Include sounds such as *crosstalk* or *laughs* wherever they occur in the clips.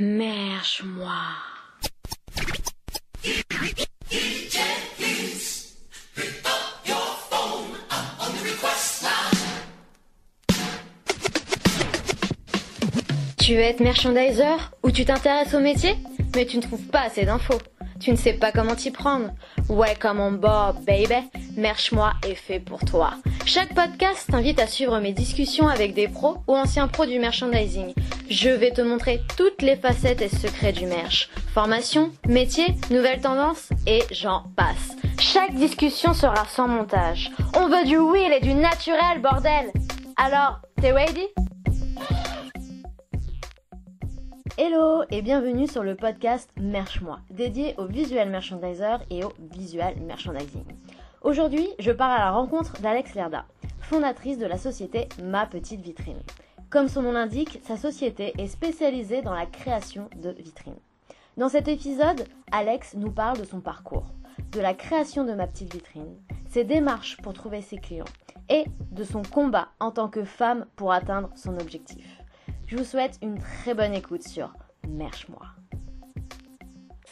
Merche-moi. Tu veux être merchandiser ou tu t'intéresses au métier, mais tu ne trouves pas assez d'infos. Tu ne sais pas comment t'y prendre. Comme on bob, baby. Merche-moi est fait pour toi. Chaque podcast t'invite à suivre mes discussions avec des pros ou anciens pros du merchandising. Je vais te montrer toutes les facettes et secrets du merch. Formation, métier, nouvelles tendances et j'en passe. Chaque discussion sera sans montage. On veut du real et du naturel, bordel. Alors, t'es ready? Hello et bienvenue sur le podcast Merch-moi, dédié au visual merchandiser et au visual merchandising. Aujourd'hui, je pars à la rencontre d'Alex Lerda, fondatrice de la société Ma Petite Vitrine. Comme son nom l'indique, sa société est spécialisée dans la création de vitrines. Dans cet épisode, Alex nous parle de son parcours, de la création de Ma Petite Vitrine, ses démarches pour trouver ses clients et de son combat en tant que femme pour atteindre son objectif. Je vous souhaite une très bonne écoute sur Merche-moi.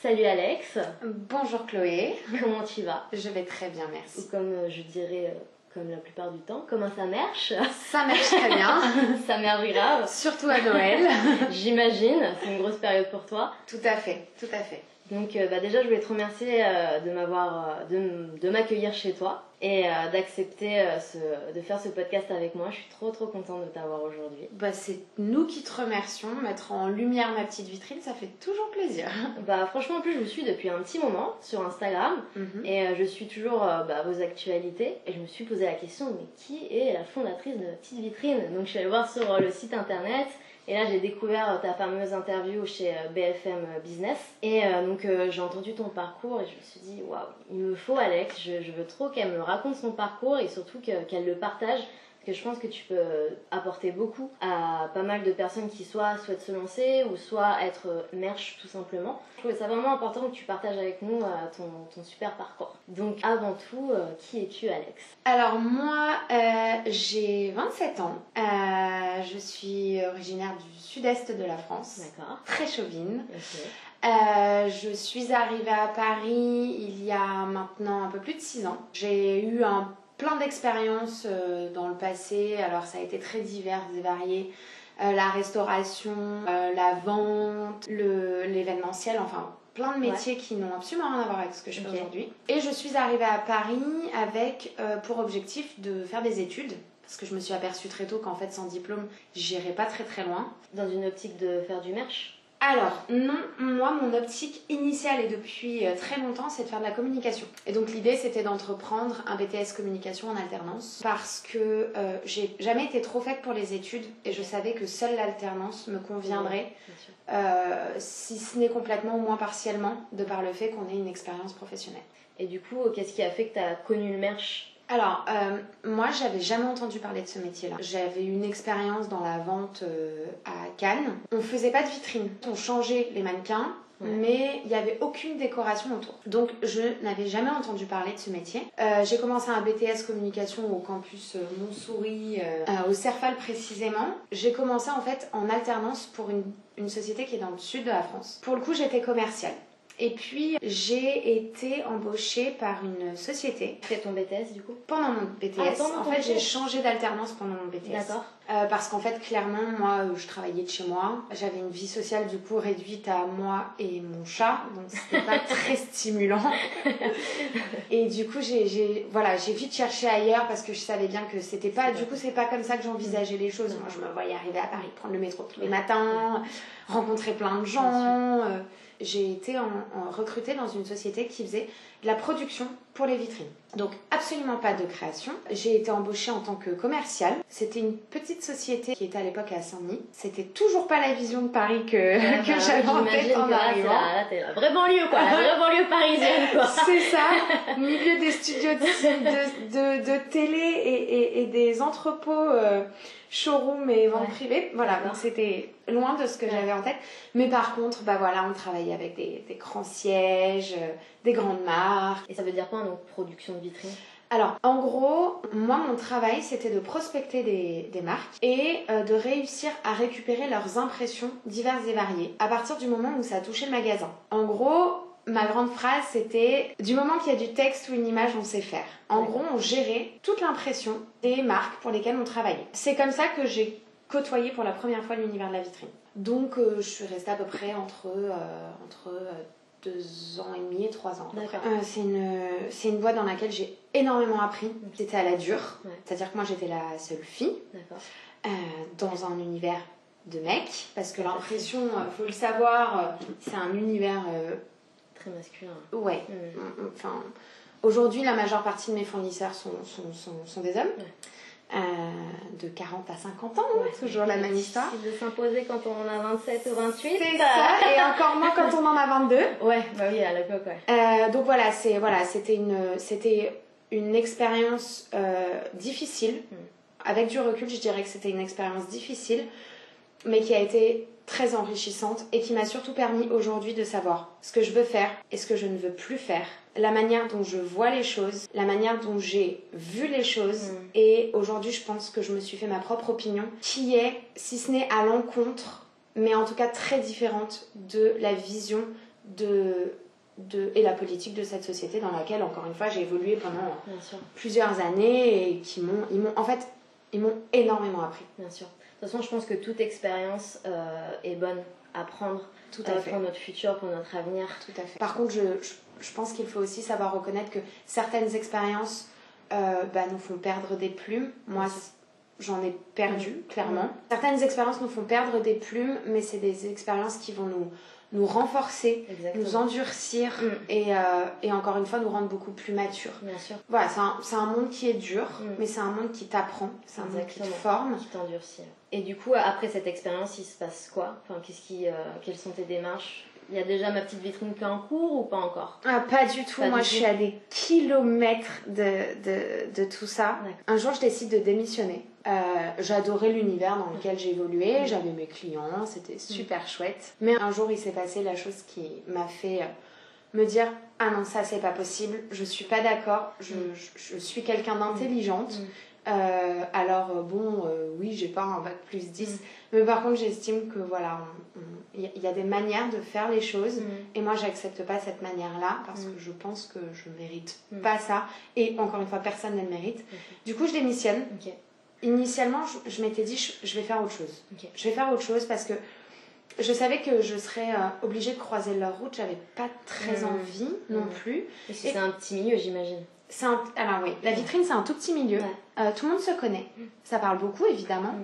Salut Alex, Bonjour Chloé, comment tu vas? Je vais très bien, Ou merci. comme euh, je dirais, euh, comme la plupart du temps, comment ça marche? Ça marche très bien, *laughs* Ça marche grave, surtout à Noël. *laughs* j'imagine, c'est une grosse période pour toi. Tout à fait, tout à fait. Donc euh, bah, déjà je voulais te remercier euh, de m'avoir, euh, de, m'accueillir chez toi et d'accepter ce, de faire ce podcast avec moi. Je suis trop trop contente de t'avoir aujourd'hui. Bah, c'est nous qui te remercions. Mettre en lumière ma petite vitrine, ça fait toujours plaisir. *laughs* Bah franchement en plus je vous suis depuis un petit moment sur Instagram Mhm. Et je suis toujours bah, vos actualités et je me suis posé la question mais qui est la fondatrice de la petite vitrine? Donc je suis allée voir sur le site internet et là j'ai découvert euh, ta fameuse interview chez euh, BFM Business. Et euh, donc euh, j'ai entendu ton parcours et je me suis dit waouh il me faut Alex, je, je veux trop qu'elle me raconte son parcours et surtout que- qu'elle le partage que je pense que tu peux apporter beaucoup à pas mal de personnes qui soit souhaitent se lancer ou soit être euh, merch tout simplement. Je trouvais ça vraiment important que tu partages avec nous euh, ton, ton super parcours. Donc avant tout, euh, qui es-tu Alex? Alors moi, euh, j'ai 27 ans. Euh, je suis originaire du sud-est de la France. D'accord. Très chauvine. Euh, je suis arrivée à Paris il y a maintenant un peu plus de 6 ans. J'ai eu un plein d'expériences euh, dans le passé, alors ça a été très divers et varié. Euh, la restauration, euh, la vente, le- l'événementiel, enfin plein de métiers qui n'ont absolument rien à voir avec ce que je fais aujourd'hui. Et je suis arrivée à Paris avec euh, pour objectif de faire des études. Parce que je me suis aperçue très tôt qu'en fait, sans diplôme, j'irais pas très très loin. Dans une optique de faire du merch? Alors, non, moi, mon optique initiale et depuis euh, très longtemps, c'est de faire de la communication. Et donc, l'idée, c'était d'entreprendre un BTS communication en alternance parce que euh, j'ai jamais été trop faite pour les études et je savais que seule l'alternance me conviendrait, euh, si ce n'est complètement, au moins partiellement, de par le fait qu'on ait une expérience professionnelle. Et du coup, qu'est-ce qui a fait que tu as connu le merch? Alors, euh, moi, j'avais jamais entendu parler de ce métier-là. J'avais une expérience dans la vente euh, à Cannes. On faisait pas de vitrine. On changeait les mannequins, Ouais. mais il n'y avait aucune décoration autour. Donc, je n'avais jamais entendu parler de ce métier. Euh, J'ai commencé un BTS communication au campus Montsouris, au Cerfal précisément. J'ai commencé en fait en alternance pour une, une société qui est dans le sud de la France. Pour le coup, j'étais commerciale. Et puis, j'ai été embauchée par une société C'est ton BTS du coup pendant mon BTS. Ah, pendant en fait, j'ai changé d'alternance pendant mon BTS. D'accord. Euh, parce qu'en fait, clairement, moi, euh, je travaillais de chez moi. J'avais une vie sociale, du coup, réduite à moi et mon chat. Donc, c'était pas *laughs* très stimulant. et du coup, j'ai, j'ai, voilà, j'ai vite cherché ailleurs parce que je savais bien que c'était pas, du coup, c'est pas comme ça que j'envisageais les choses. Moi, je me voyais arriver à Paris, prendre le métro tous les matins, rencontrer plein de gens. Euh, j'ai été en, recrutée dans une société qui faisait de la production pour les vitrines. Donc absolument pas de création. J'ai été embauchée en tant que commerciale. C'était une petite société qui était à l'époque à Saint-Denis. C'était toujours pas la vision de Paris que, que bah, j'avais en tête en que là, c'est arrivant. la, vraie banlieue quoi, la vraie *laughs* banlieue parisienne quoi. C'est ça, *laughs* milieu des studios de, de, de, de télé et, et, et des entrepôts euh, showroom et vente Ouais. privée. Voilà, donc c'était loin de ce que Ouais. j'avais en tête. Mais par contre, bah voilà, on travaillait avec des, des grands sièges, euh, des grandes marques. Et ça veut dire quoi donc production de vitrine Alors, en gros, moi, mon travail, c'était de prospecter des, des marques et euh, de réussir à récupérer leurs impressions diverses et variées à partir du moment où ça touchait le magasin. En gros, ma grande phrase, c'était du moment qu'il y a du texte ou une image, on sait faire. En gros, on gérait toute l'impression des marques pour lesquelles on travaillait. C'est comme ça que j'ai côtoyé pour la première fois l'univers de la vitrine. Donc, euh, je suis restée à peu près entre, euh, entre deux ans et demi et trois ans. Euh, c'est une, c'est une boîte dans laquelle j'ai énormément appris. C'était à la dure. Ouais. C'est-à-dire que moi, j'étais la seule fille D'accord. euh, dans un univers de mecs. Parce que l'impression, euh, faut le savoir, c'est un univers... euh, Très masculin. ouais, Mm. Enfin, aujourd'hui, la majeure partie de mes fournisseurs sont, sont, sont, sont des hommes. Euh, de 40 à 50 ans, hein, Ouais. toujours la même histoire. De s'imposer quand on a 27 ou 28. C'est ça, et encore moins quand on en a 22. *laughs* Ouais, bah oui, à l'époque, ouais. Euh, donc voilà, c'est voilà, c'était une c'était une expérience euh, difficile. Mm. Avec du recul, je dirais que c'était une expérience difficile, mais qui a été très enrichissante et qui m'a surtout permis aujourd'hui de savoir ce que je veux faire et ce que je ne veux plus faire, la manière dont je vois les choses, la manière dont j'ai vu les choses. Mm. Et aujourd'hui, je pense que je me suis fait ma propre opinion, qui est, si ce n'est à l'encontre, mais en tout cas très différente de la vision de, de, et la politique de cette société dans laquelle, encore une fois, j'ai évolué pendant plusieurs années et qui m'ont, ils m'ont, en fait, ils m'ont énormément appris. bien sûr. De toute façon, je pense que toute expérience euh, est bonne à prendre Tout euh, fait. pour notre futur, pour notre avenir. Tout à fait. Par contre, je, je, je pense qu'il faut aussi savoir reconnaître que certaines expériences euh, bah, nous font perdre des plumes. Moi, j'en ai perdu, Mm. clairement. Mm. Certaines expériences nous font perdre des plumes, mais c'est des expériences qui vont nous, nous renforcer, Exactement. nous endurcir Mm. et, euh, et encore une fois nous rendre beaucoup plus matures. Bien sûr, Voilà, c'est un, un monde qui est dur, Mm. mais c'est un monde qui t'apprend, c'est un monde qui te forme. qui t'endurcit. Et du coup, après cette expérience, il se passe quoi? Enfin, qui, euh, Quelles sont tes démarches? Il y a déjà ma petite vitrine qui est en cours ou pas encore? Ah, pas du tout, Pas moi du je tout. suis à des kilomètres de, de, de tout ça. Un jour je décide de démissionner. Euh, J'adorais l'univers dans lequel j'évoluais, j'avais mes clients, c'était super chouette. Mais un jour il s'est passé la chose qui m'a fait euh, me dire Ah non, ça c'est pas possible, je suis pas d'accord, je, Mm. je, je suis quelqu'un d'intelligente. Mm. Euh, alors bon, euh, oui, j'ai pas un bac plus 10, Mm. mais par contre j'estime que voilà, il y, a- il y a des manières de faire les choses. Et moi, j'accepte pas cette manière-là parce que je pense que je mérite pas ça. Et encore une fois, personne ne le mérite. Du coup, je démissionne. Initialement, je, je m'étais dit, je, je vais faire autre chose. Je vais faire autre chose parce que je savais que je serais euh, obligée de croiser leur route. J'avais pas très Mm. envie non Mm. plus. Et- c'est un petit milieu, j'imagine. C'est un- Alors oui, la vitrine, c'est un tout petit milieu. Ouais. Euh, tout le monde se connaît. Ça parle beaucoup, évidemment.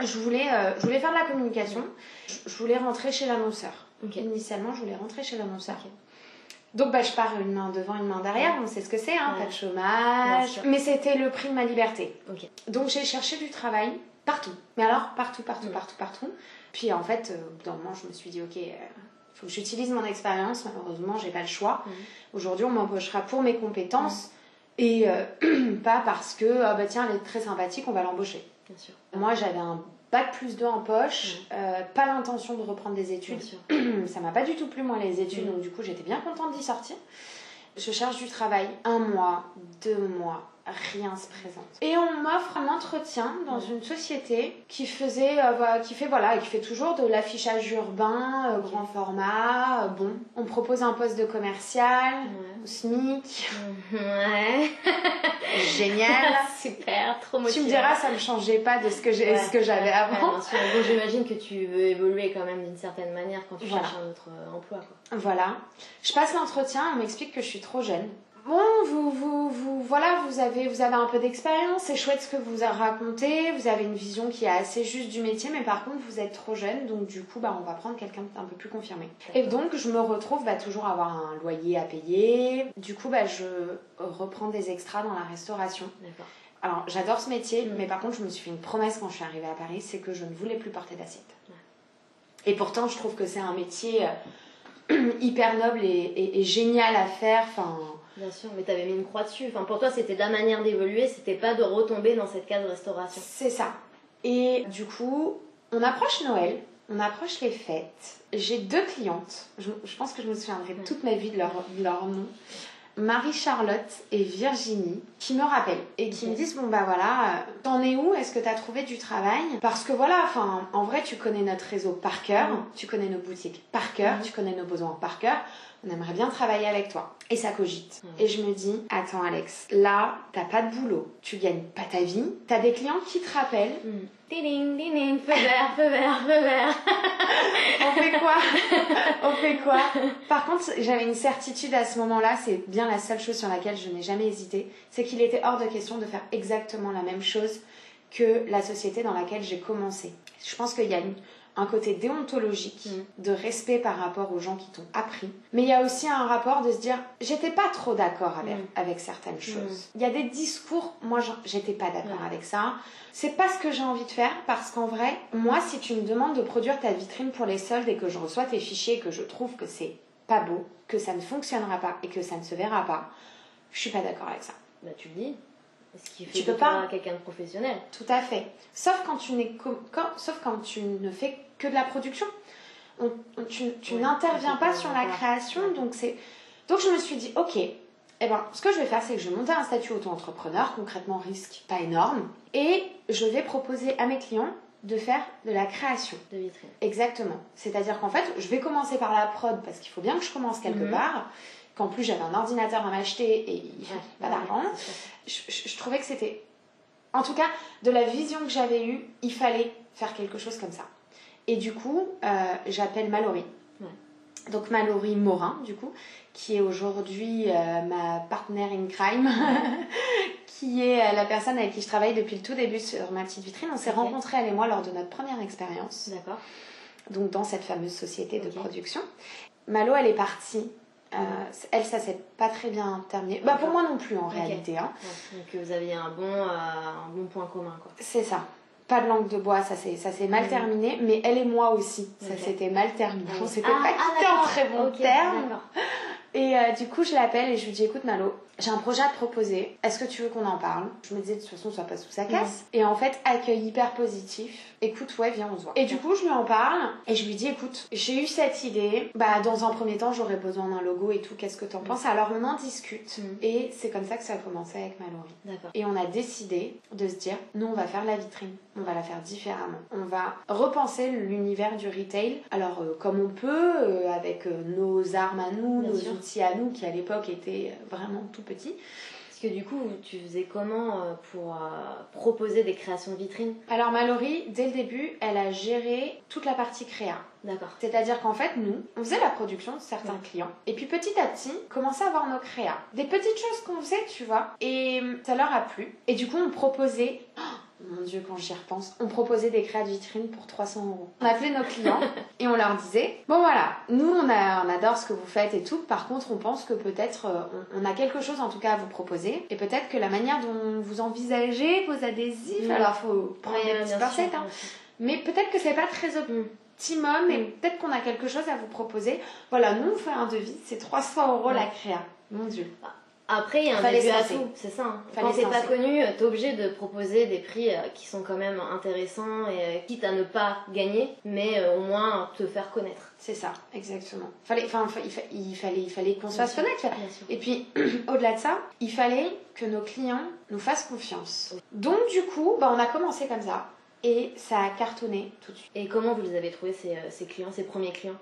Je, voulais, euh, je voulais faire de la communication. Je, je voulais rentrer chez l'annonceur. Ok. Initialement, je voulais rentrer chez l'annonceur. Donc bah, je pars une main devant, une main derrière, on sait ce que c'est, hein, Ouais. pas de chômage. Mais c'était le prix de ma liberté. Donc j'ai cherché du travail partout. Mais alors partout, partout, Mm. partout, partout. Puis en fait, euh, au bout d'un moment, je me suis dit, ok, il faut que j'utilise mon expérience. Malheureusement, j'ai pas le choix. Mm. Aujourd'hui, on m'embauchera pour mes compétences et euh, *clears throat* pas parce que, ah bah tiens, elle est très sympathique, on va l'embaucher. Bien sûr. Moi, j'avais un bac plus 2 en poche, euh, pas l'intention de reprendre des études. *clears throat* Ça m'a pas du tout plu moi les études, Mm. donc du coup j'étais bien contente d'y sortir. Je cherche du travail, un mois, deux mois, rien se présente. Et on m'offre un entretien dans une société qui faisait, euh, voilà, qui fait voilà, qui fait toujours de l'affichage urbain, euh, grand format. euh, bon, on me propose un poste de commercial, Ouais. au SMIC, Ouais. *laughs* génial. *laughs* Super, trop tu me diras, ça ne changeait pas de ce que j'ai, Ouais, ce que j'avais avant. Bon, j'imagine que tu veux évoluer quand même d'une certaine manière quand tu Voilà. cherches un autre emploi. Quoi. Voilà. Je passe l'entretien, on m'explique que je suis trop jeune. Bon, vous, vous, vous, voilà, vous avez, vous avez un peu d'expérience, c'est chouette ce que vous raconté, vous avez une vision qui est assez juste du métier, mais par contre, vous êtes trop jeune, donc du coup, bah, on va prendre quelqu'un d'un peu plus confirmé. Et donc, je me retrouve bah, toujours à avoir un loyer à payer. Du coup, bah, je reprends des extras dans la restauration. D'accord. Alors, j'adore ce métier, Mm. mais par contre, je me suis fait une promesse quand je suis arrivée à Paris, c'est que je ne voulais plus porter d'assiette. Et pourtant, je trouve que c'est un métier euh, *clears throat* hyper noble et, et- et génial à faire. Enfin, Bien sûr, mais t'avais mis une croix dessus. Enfin, pour toi, c'était ta manière d'évoluer, c'était pas de retomber dans cette case restauration. c'est ça. Et du coup, on approche Noël, on approche les fêtes. J'ai deux clientes. Je, je pense que je me souviendrai Ouais. toute ma vie de leur, de leur nom. Marie-Charlotte et Virginie qui me rappellent et qui me disent bon bah voilà, t'en es où? Est-ce que t'as trouvé du travail? Parce que voilà, enfin en vrai tu connais notre réseau par cœur, Mhm. tu connais nos boutiques par cœur, Mhm. tu connais nos besoins par cœur. On aimerait bien travailler avec toi. Et ça cogite. Et je me dis, attends Alex, là, t'as pas de boulot, tu gagnes pas ta vie, t'as des clients qui te rappellent. Ding, ding, ding, feu vert, feu vert, feu vert. *laughs* On fait quoi? *laughs* On fait quoi? Par contre, j'avais une certitude à ce moment-là, c'est bien la seule chose sur laquelle je n'ai jamais hésité, c'est qu'il était hors de question de faire exactement la même chose que la société dans laquelle j'ai commencé. Je pense qu'il y a une- un côté déontologique, Mm. de respect par rapport aux gens qui t'ont appris, mais il y a aussi un rapport de se dire, j'étais pas trop d'accord avec, Mm. avec certaines choses. Il y a des discours, moi j'étais pas d'accord avec ça. C'est pas ce que j'ai envie de faire parce qu'en vrai, moi, si tu me demandes de produire ta vitrine pour les soldes et que je reçois tes fichiers et que je trouve que c'est pas beau, que ça ne fonctionnera pas et que ça ne se verra pas, je suis pas d'accord avec ça. Bah tu le dis. Ce qui fait Tu peux pas. quelqu'un de professionnel. Tout à fait. Sauf quand tu, quand, sauf quand tu ne fais que de la production. On- on- tu tu n'interviens pas sur la création, donc c'est. Donc je me suis dit, ok, eh ben, ce que je vais faire, c'est que je vais monter un statut auto-entrepreneur, concrètement risque pas énorme, et je vais proposer à mes clients de faire de la création. De vitrine. Exactement. C'est-à-dire qu'en fait, je vais commencer par la prod parce qu'il faut bien que je commence quelque Mhm. part. Qu'en plus, j'avais un ordinateur à m'acheter et il Ouais, pas ouais, d'argent. je trouvais que c'était. En tout cas, de la vision que j'avais eue, il fallait faire quelque chose comme ça. Et du coup, euh, j'appelle Mallory. Ouais. Donc Mallory Morin, du coup, qui est aujourd'hui euh, ma partenaire in crime, *laughs* qui est euh, la personne avec qui je travaille depuis le tout début sur ma petite vitrine. On s'est rencontrés, elle et moi, lors de notre première expérience D'accord. donc dans cette fameuse société de production. Malo, elle est partie. Euh, elle, ça s'est pas très bien terminé. Bah pour moi non plus en réalité. hein. Donc vous aviez un bon, euh, un bon point commun quoi. C'est ça. Pas de langue de bois, ça s'est ça s'est mal Mhm. terminé, mais elle et moi aussi, ça s'était mal terminé. On s'était Ah, pas ah, quitté en très bon terme. *laughs* Et euh, du coup, je l'appelle et je lui dis écoute Malo, j'ai un projet à te proposer. Est-ce que tu veux qu'on en parle? Je me disais de toute façon, ça passe sous sa casse. Et en fait, accueil hyper positif. Écoute, ouais, viens, on se voit. Et du coup, je lui en parle et je lui dis écoute, j'ai eu cette idée. Bah, dans un premier temps, j'aurais besoin d'un logo et tout. Qu'est-ce que t'en penses? Alors, on en discute. Mhm. Et c'est comme ça que ça a commencé avec Mallory. D'accord. Et on a décidé de se dire, nous on va faire la vitrine, on va la faire différemment. On va repenser l'univers du retail, alors euh, comme on peut, euh, avec euh, nos armes à nous, Bien nos sûr. outils à nous, qui à l'époque étaient vraiment tout petits. Parce que du coup, tu faisais comment pour euh, proposer des créations de vitrines? Alors Mallory, dès le début, elle a géré toute la partie créa. D'accord. C'est-à-dire qu'en fait, nous, on faisait la production de certains Ouais. clients. Et puis petit à petit, commençait à voir nos créas. Des petites choses qu'on faisait, tu vois. Et ça leur a plu. Et du coup, on proposait... Oh, mon Dieu, quand j'y repense, on proposait des créas de vitrine pour 300 euros. On appelait nos clients *laughs* et on leur disait Bon voilà, nous on, a- on adore ce que vous faites et tout. Par contre, on pense que peut-être euh, on, on a quelque chose en tout cas à vous proposer. Et peut-être que la manière dont vous envisagez vos adhésifs, Mm. alors faut prendre des petites pincettes, hein. mais peut-être que c'est pas très optimum et Mm. peut-être qu'on a quelque chose à vous proposer. Voilà, nous on fait un devis, c'est 300 euros la créa. Mon dieu. Après, il y a un Fallait début à tout, c'est ça. hein. Quand t'es pas connu, t'es obligé de proposer des prix euh, qui sont quand même intéressants et euh, quitte à ne pas gagner, mais euh, au moins te faire connaître. C'est ça, exactement. Fallait, enfin, il, fa- il fallait, il fallait qu'on se fasse connaître. Bien sûr. Et puis, *clears throat* au-delà de ça, il fallait que nos clients nous fassent confiance. Donc, du coup, bah, on a commencé comme ça. Et ça a cartonné tout de suite. Et comment vous les avez trouvés ces, ces clients, ces premiers clients?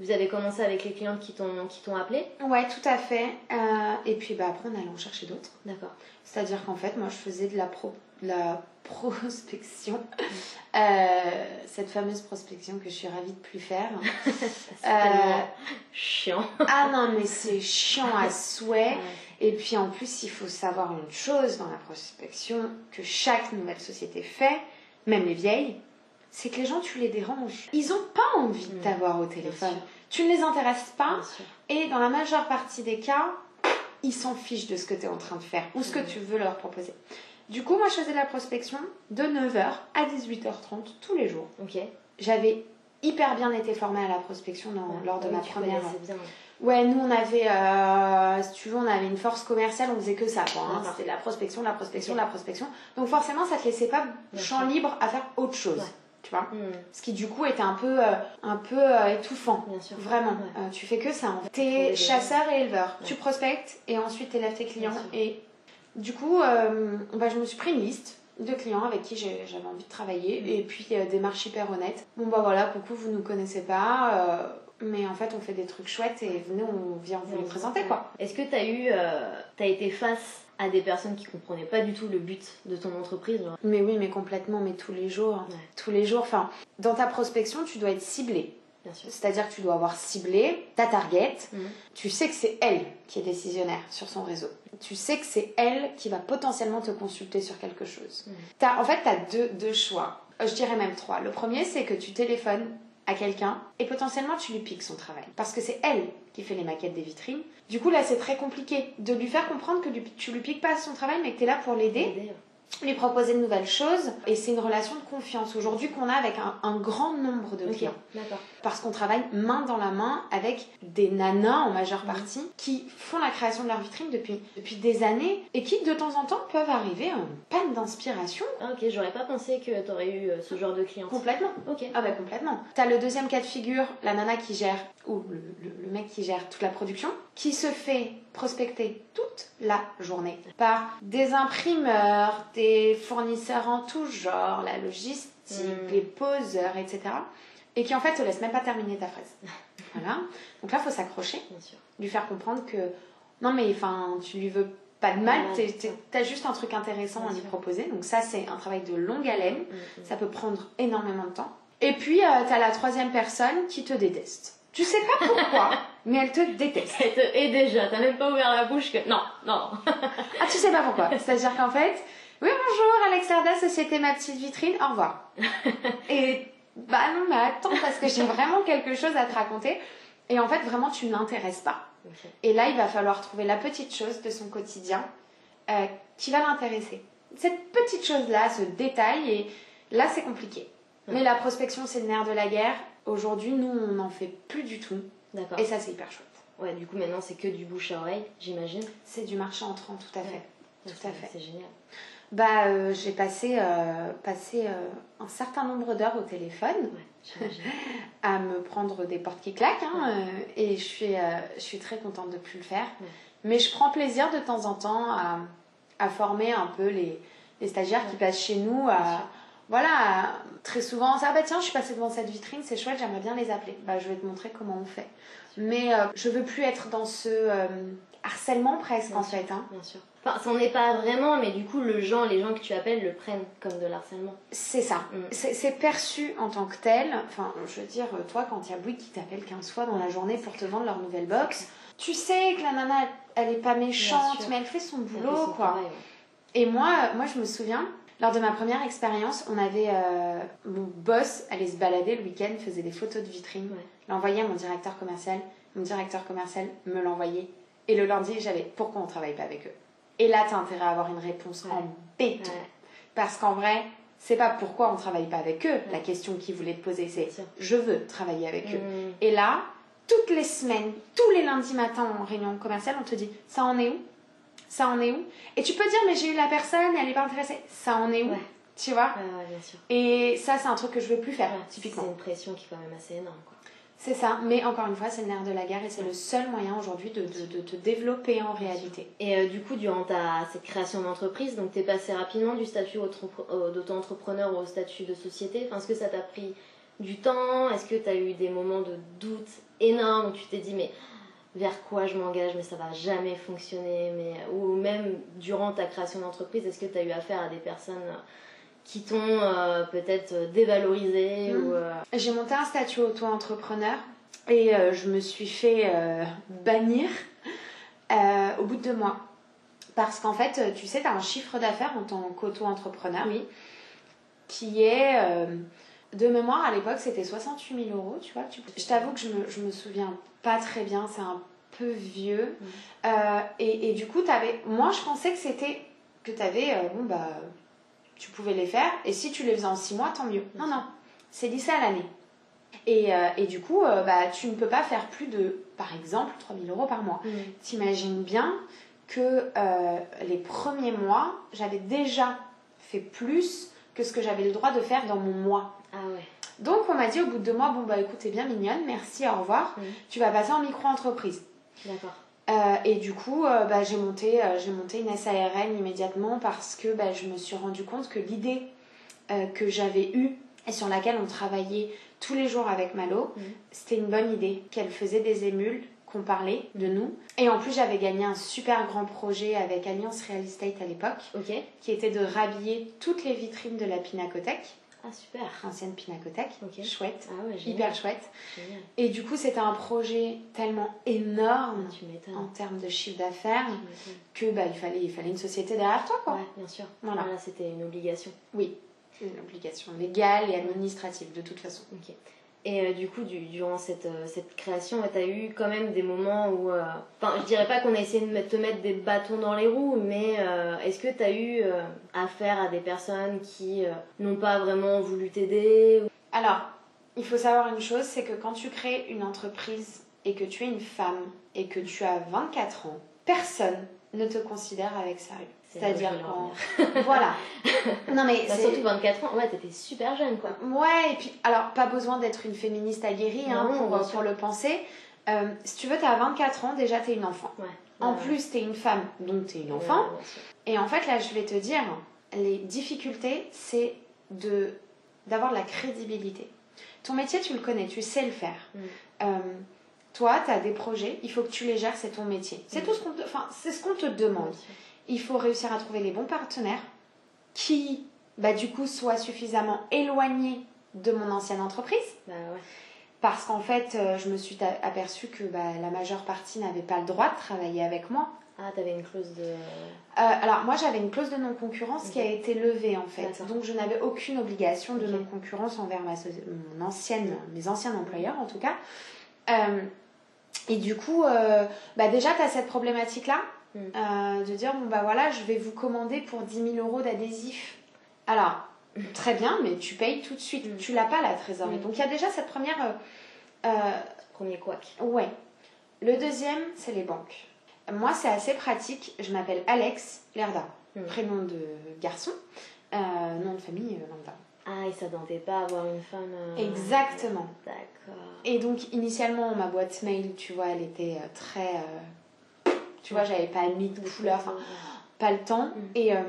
Vous avez commencé avec les clientes qui t'ont qui t'ont appelé Ouais, tout à fait. Euh, et puis, bah, après, on allait en chercher d'autres. D'accord. C'est-à-dire qu'en fait, moi, je faisais de la, pro- de la *laughs* prospection. *laughs* Euh, cette fameuse prospection que je suis ravie de plus faire. *laughs* C'est Euh, chiant. ah non, mais c'est chiant à souhait. Ouais. Et puis en plus, il faut savoir une chose dans la prospection que chaque nouvelle société fait, même les vieilles, c'est que les gens, tu les déranges. Ils ont pas envie de Mm. t'avoir au téléphone. Tu ne les intéresses pas. Et dans la majeure partie des cas, ils s'en fichent de ce que tu es en train de faire ou ce que Mhm. tu veux leur proposer. Du coup, moi, je faisais de la prospection de 9h à 18h30 tous les jours. Ok. J'avais hyper bien été formée à la prospection dans- Ouais. lors de Oui, ma première. bien. Ouais, nous on avait, euh, si tu veux, on avait une force commerciale, on faisait que ça. quoi, hein. D'accord. C'était de la prospection, de la prospection, Ok. de la prospection. Donc forcément, ça te laissait pas champ libre à faire autre chose. Ouais. Tu vois. Hmm. Ce qui du coup était un peu, euh, un peu euh, étouffant. Bien sûr. Vraiment. Ouais. Euh, tu fais que ça. en fait. T'es chasseur et éleveur. Ouais. Tu prospectes et ensuite t'élèves tes clients. Et du coup, bah, je me suis pris une liste de clients avec qui j'avais envie de travailler Mm. et puis des marches hyper honnêtes. Bon bah voilà, coucou, vous nous connaissez pas, mais en fait on fait des trucs chouettes et venez, on vient vous les présenter quoi. Est-ce que t'as eu, euh, t'as été face à des personnes qui comprenaient pas du tout le but de ton entreprise genre Mais oui, mais complètement, mais tous les jours. Ouais. Tous les jours, enfin, dans ta prospection, tu dois être ciblé. Bien sûr. C'est-à-dire que tu dois avoir ciblé ta target. Mhm. Tu sais que c'est elle qui est décisionnaire sur son réseau. Tu sais que c'est elle qui va potentiellement te consulter sur quelque chose. T'as- en fait, tu as deux, deux choix. Euh, Je dirais même trois. Le premier, c'est que tu téléphones à quelqu'un et potentiellement tu lui piques son travail. Parce que c'est elle qui fait les maquettes des vitrines. Du coup, là, c'est très compliqué de lui faire comprendre que tu lui piques pas son travail, mais que tu es là pour l'aider Aider. lui proposer de nouvelles choses et c'est une relation de confiance aujourd'hui qu'on a avec un, un grand nombre de clients D'accord. Parce qu'on travaille main dans la main avec des nanas en majeure partie qui font la création de leur vitrine depuis, depuis des années et qui de temps en temps peuvent arriver en panne d'inspiration Ah, ok, j'aurais pas pensé que t'aurais eu euh, ce genre de client. complètement Ok. ah bah complètement. T'as le deuxième cas de figure, la nana qui gère, ou le, le- le mec qui gère toute la production, qui se fait prospecter toute la journée par des imprimeurs, des fournisseurs en tout genre, la logistique, Mm. les poseurs, etc. Et qui en fait te laisse même pas terminer ta fraise. *laughs* voilà. Donc là, faut s'accrocher, lui faire comprendre que non mais enfin, tu lui veux pas de mal, ça. t'as juste un truc intéressant Bien à lui sûr. proposer. Donc ça, c'est un travail de longue haleine. Mm, mm. Ça peut prendre énormément de temps. Et puis, euh, t'as la troisième personne qui te déteste. Tu sais pas pourquoi, *laughs* mais elle te déteste. Et te- Et déjà, t'as même pas ouvert la bouche que. Non, non. Ah, tu sais pas pourquoi. *laughs* C'est-à-dire qu'en fait, oui, bonjour, Alex Larda, Société Ma Petite Vitrine, au revoir. Et bah non, mais attends, parce que j'ai vraiment quelque chose à te raconter. Et en fait, vraiment, tu n'intéresses pas. Ok. Et là, il va falloir trouver la petite chose de son quotidien euh, qui va l'intéresser. Cette petite chose-là, ce détail, et là, c'est compliqué. Ouais. Mais la prospection, c'est le nerf de la guerre. Aujourd'hui, nous, on n'en fait plus du tout. D'accord. Et ça, c'est hyper chouette. Ouais, du coup, maintenant, c'est que du bouche à oreille, j'imagine. C'est du marché entrant, tout à fait. Ouais. Tout à fait. C'est génial. Bah, euh, j'ai passé, euh, passé euh, un certain nombre d'heures au téléphone Ouais, *laughs* à me prendre des portes qui claquent. hein, et je suis, je suis très contente de plus le faire. Ouais. Mais je prends plaisir de temps en temps à, à former un peu les, les stagiaires qui passent chez nous. À, voilà, très souvent, ça, ah bah tiens, je suis passée devant cette vitrine, c'est chouette, j'aimerais bien les appeler. Bah, je vais te montrer comment on fait. Mais je veux plus être dans ce harcèlement presque Bien en sûr. fait. hein. Bien sûr. Enfin, c'en est pas vraiment, mais du coup, le genre, les gens que tu appelles le prennent comme de l'harcèlement. C'est ça. Mm. C'est perçu en tant que tel. Enfin, je veux dire, toi, quand il y a Bouygues qui t'appelle 15 fois dans la journée pour te vendre leur nouvelle box, tu sais que la nana, elle est pas méchante, mais elle fait son fait boulot, son quoi. travail, ouais. Et moi, euh, moi, je me souviens, lors de ma première expérience, on avait euh, mon boss allait se balader le week-end, faisait des photos de vitrine, Ouais. l'envoyait à mon directeur commercial. Mon directeur commercial me l'envoyait. Et le lundi, j'avais pourquoi on travaille pas avec eux? Et là, t'as intérêt à avoir une réponse Ouais. en béton. Ouais. Parce qu'en vrai, c'est pas pourquoi on travaille pas avec eux. La question qu'ils voulaient te poser, c'est je veux travailler avec eux. Mm. Et là, toutes les semaines, tous les lundis matins en réunion commerciale, on te dit ça en est où? Ça en est où? Et tu peux dire mais j'ai eu la personne, elle est pas intéressée. Ça en est où? Ouais. Tu vois? Ouais, ouais, bien sûr. Et ça, c'est un truc que je veux plus faire, Ouais, C'est typiquement. une pression qui est quand même assez énorme. Quoi. C'est ça. Mais encore une fois, c'est le nerf de la guerre et c'est le seul moyen aujourd'hui de, te développer en réalité. Et euh, du coup, durant ta, création d'entreprise, donc t'es passé rapidement du statut euh, d'auto-entrepreneur au statut de société. Enfin, Est-ce que ça t'a pris du temps? Est-ce que t'as eu des moments de doute énormes où tu t'es dit, mais vers quoi je m'engage, mais ça va jamais fonctionner mais... Ou même durant ta création d'entreprise, est-ce que t'as eu affaire à des personnes euh, qui t'ont euh, peut-être euh, dévalorisé Mm. ou, euh, J'ai monté un statut auto-entrepreneur et euh, je me suis fait bannir au bout de deux mois. Parce qu'en fait, tu sais, tu as un chiffre d'affaires en tant qu'auto-entrepreneur Oui. qui est, de mémoire, à l'époque, c'était 68 000 euros, tu vois. Tu- Je t'avoue que je me, je me souviens pas très bien, c'est un peu vieux. Mm. Et, et du coup, avais, moi, je pensais que c'était que tu avais, bon, bah, tu pouvais les faire, et si tu les faisais en six mois, tant mieux. Non, non, c'est lissé à l'année. Et, euh, et du coup, euh, bah, tu ne peux pas faire plus de, par exemple, 3000 euros par mois. Mm. T'imagines bien que euh, les premiers mois, j'avais déjà fait plus que ce que j'avais le droit de faire dans mon mois. Ah ouais. Donc on m'a dit au bout de deux mois, bon bah écoute, t'es bien mignonne, merci, au revoir. Mhm. Tu vas passer en micro-entreprise. D'accord. Euh, et du coup, euh, bah, j'ai monté, euh, j'ai monté une SARL immédiatement parce que bah, je me suis rendu compte que l'idée que j'avais eue et sur laquelle on travaillait tous les jours avec Malo, Mhm. c'était une bonne idée. Qu'elle faisait des émules, qu'on parlait de nous. Et en plus, j'avais gagné un super grand projet avec Alliance Real Estate à l'époque, qui était de rhabiller toutes les vitrines de la Pinacothèque, Ah super. ancienne Pinacothèque. Chouette, Ah ouais, hyper chouette. Génial. Et du coup, c'était un projet tellement énorme Ah, en termes de chiffre d'affaires que bah, il, fallait, il fallait une société derrière toi, quoi. Ouais, bien sûr. Voilà. Voilà, c'était une obligation. Oui, une obligation légale et administrative de toute façon. Ok. Et euh, du coup, du- durant cette, euh, création, tu as eu quand même des moments où. euh, Enfin, je dirais pas qu'on a essayé de te mettre des bâtons dans les roues, mais est-ce que tu as eu affaire à des personnes qui n'ont pas vraiment voulu t'aider Alors, il faut savoir une chose, c'est que quand tu crées une entreprise et que tu es une femme et que tu as 24 ans, personne ne te considère avec sérieux. C'est-à-dire quand... *laughs* voilà. Non mais Bah, c'est- Surtout 24 ans, ouais, t'étais super jeune quoi. Ouais, et puis, alors, pas besoin d'être une féministe aguerrie hein, Non, pour, sûr. pour le penser. Euh, si tu veux, t'as 24 ans, déjà t'es une enfant. Ouais. En Ouais, plus, t'es une femme, donc t'es une enfant. ouais. Et en fait, là, je vais te dire, les difficultés, c'est de d'avoir de la crédibilité. Ton métier, tu le connais, tu sais le faire. Mm. Euh, toi, tu as des projets, il faut que tu les gères, c'est ton métier. C'est Mm. tout ce qu'on te, enfin, c'est ce qu'on te demande. Il faut réussir à trouver les bons partenaires qui, bah, du coup, soient suffisamment éloignés de mon ancienne entreprise. Bah ouais. Parce qu'en fait, euh, je me suis aperçue que bah, la majeure partie n'avait pas le droit de travailler avec moi. Ah, t'avais une clause de. Euh, alors moi j'avais une clause de non-concurrence qui a été levée en fait. Donc je n'avais aucune obligation de non-concurrence envers ma mon ancienne, mes anciens employeurs en tout cas. Euh, et du coup, euh, bah déjà tu as cette problématique Mm. de dire bon bah voilà je vais vous commander pour 10 000 euros d'adhésif. Alors très bien mais tu payes tout de suite. Mm. Tu l'as pas la trésorerie. Mm. Donc il y a déjà cette première... euh, euh, Premier couac. Ouais. Le deuxième, c'est les banques. Moi, c'est assez pratique. Je m'appelle Alex Lerda, Mm. prénom de garçon, euh, nom de famille euh, lambda. Ah, et ça tentait pas avoir une femme. euh, Exactement. D'accord. Et donc, initialement, ma boîte mail, tu vois, elle était euh, très. Tu vois, j'avais pas mis de couleur, enfin, pas le temps. Mm. Et euh,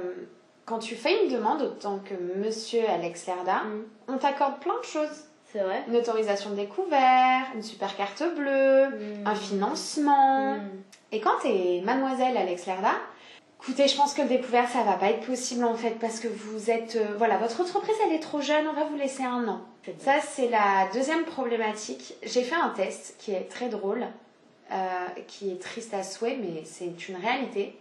quand tu fais une demande, autant que monsieur Alex Lerda, Mm. on t'accorde plein de choses. C'est vrai Une autorisation de découvert, une super carte bleue, Mm. un financement. Et quand t'es mademoiselle Alex Lerda, écoutez, je pense que le découvert, ça va pas être possible en fait, parce que vous êtes... euh, voilà, votre entreprise, elle est trop jeune, on va vous laisser un an. Ça, c'est la deuxième problématique. J'ai fait un test qui est très drôle, qui est triste à souhait, mais c'est une réalité.